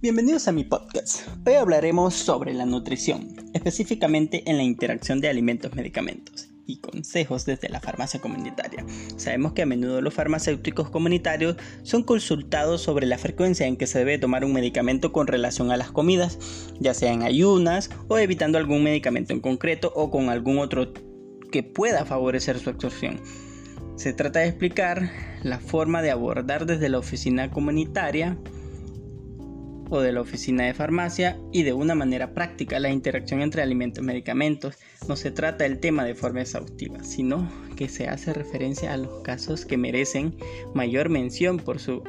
Bienvenidos a mi podcast. Hoy hablaremos sobre la nutrición, específicamente en la interacción de alimentos-medicamentos y consejos desde la farmacia comunitaria. Sabemos que a menudo los farmacéuticos comunitarios son consultados sobre la frecuencia en que se debe tomar un medicamento con relación a las comidas, ya sea en ayunas o evitando algún medicamento en concreto o con algún otro que pueda favorecer su absorción. Se trata de explicar la forma de abordar desde la oficina comunitaria o de la oficina de farmacia y de una manera práctica la interacción entre alimentos y medicamentos. No se trata del tema de forma exhaustiva, sino que se hace referencia a los casos que merecen mayor mención por su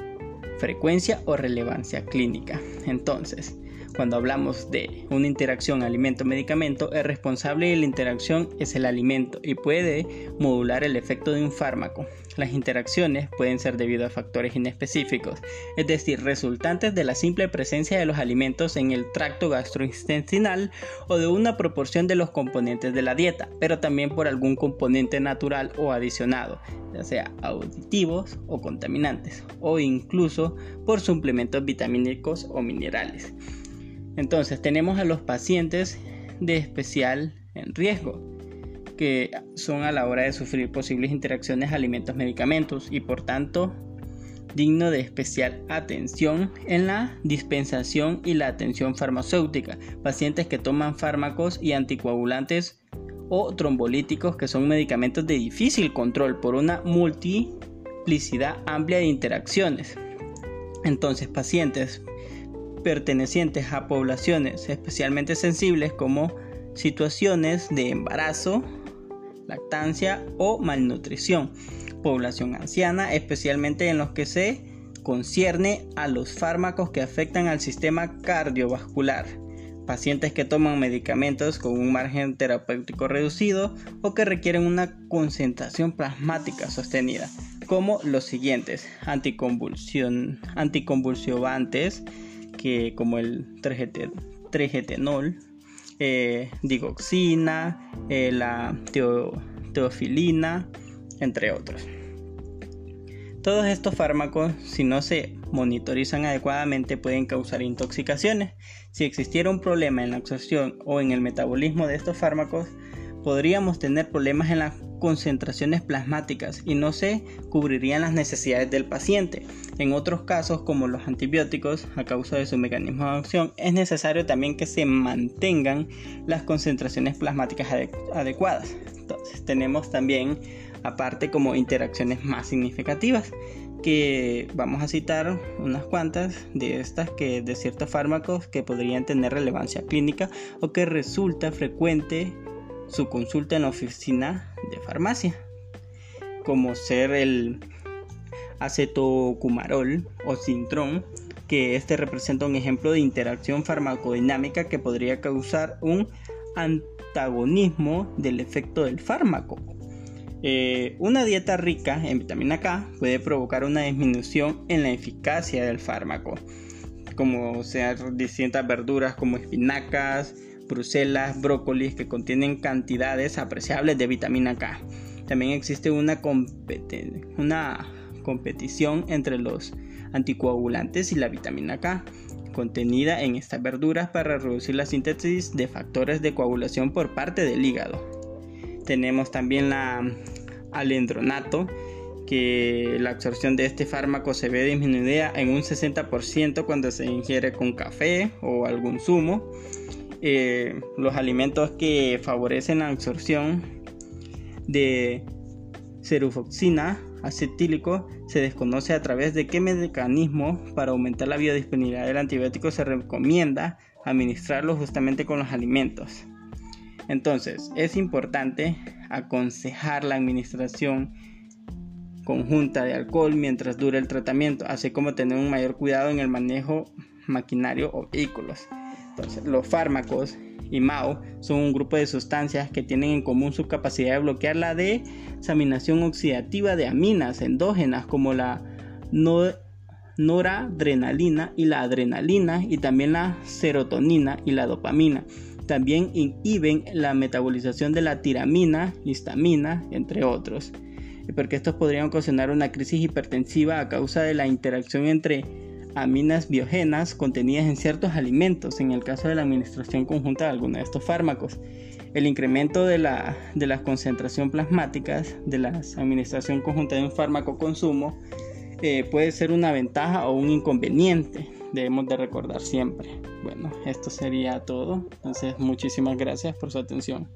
frecuencia o relevancia clínica. Entonces, cuando hablamos de una interacción alimento-medicamento, el responsable de la interacción es el alimento y puede modular el efecto de un fármaco. Las interacciones pueden ser debido a factores inespecíficos, es decir, resultantes de la simple presencia de los alimentos en el tracto gastrointestinal o de una proporción de los componentes de la dieta, pero también por algún componente natural o adicionado, ya sea auditivos o contaminantes, o incluso por suplementos vitamínicos o minerales. Entonces tenemos a los pacientes de especial riesgo, que son a la hora de sufrir posibles interacciones alimentos-medicamentos y por tanto digno de especial atención en la dispensación y la atención farmacéutica, pacientes que toman fármacos y anticoagulantes o trombolíticos que son medicamentos de difícil control por una multiplicidad amplia de interacciones. Entonces, pacientes pertenecientes a poblaciones especialmente sensibles como situaciones de embarazo, lactancia o malnutrición, población anciana, especialmente en los que se concierne a los fármacos que afectan al sistema cardiovascular, pacientes que toman medicamentos con un margen terapéutico reducido o que requieren una concentración plasmática sostenida, como los siguientes, anticonvulsión, anticonvulsivantes, que como el 3 eh, digoxina, eh, la teofilina, entre otros. Todos estos fármacos, si no se monitorizan adecuadamente, pueden causar intoxicaciones. Si existiera un problema en la absorción o en el metabolismo de estos fármacos, podríamos tener problemas en la concentraciones plasmáticas y no se cubrirían las necesidades del paciente. En otros casos, como los antibióticos, a causa de su mecanismo de acción, es necesario también que se mantengan las concentraciones plasmáticas adecuadas. Entonces, tenemos también, aparte, como interacciones más significativas, que vamos a citar unas cuantas de estas que de ciertos fármacos que podrían tener relevancia clínica o que resulta frecuente su consulta en la oficina de farmacia, como ser el acetocumarol o sintrón, que este representa un ejemplo de interacción farmacodinámica que podría causar un antagonismo del efecto del fármaco. Eh, una dieta rica en vitamina K puede provocar una disminución en la eficacia del fármaco, como sean distintas verduras como espinacas, bruselas, brócolis que contienen cantidades apreciables de vitamina K. También existe una, una competición entre los anticoagulantes y la vitamina K contenida en estas verduras para reducir la síntesis de factores de coagulación por parte del hígado. Tenemos también la alendronato, que la absorción de este fármaco se ve disminuida en un 60% cuando se ingiere con café o algún zumo. Eh, los alimentos que favorecen la absorción de cerufoxina acetílico se desconoce a través de qué mecanismo para aumentar la biodisponibilidad del antibiótico se recomienda administrarlo justamente con los alimentos. Entonces, es importante aconsejar la administración conjunta de alcohol mientras dure el tratamiento, así como tener un mayor cuidado en el manejo maquinario o vehículos los fármacos y MAO son un grupo de sustancias que tienen en común su capacidad de bloquear la desaminación oxidativa de aminas endógenas como la noradrenalina y la adrenalina y también la serotonina y la dopamina. También inhiben la metabolización de la tiramina, histamina, entre otros, porque estos podrían ocasionar una crisis hipertensiva a causa de la interacción entre aminas biogenas contenidas en ciertos alimentos en el caso de la administración conjunta de alguno de estos fármacos. El incremento de la, de la concentración plasmáticas de la administración conjunta de un fármaco consumo eh, puede ser una ventaja o un inconveniente. Debemos de recordar siempre. Bueno, esto sería todo. Entonces, muchísimas gracias por su atención.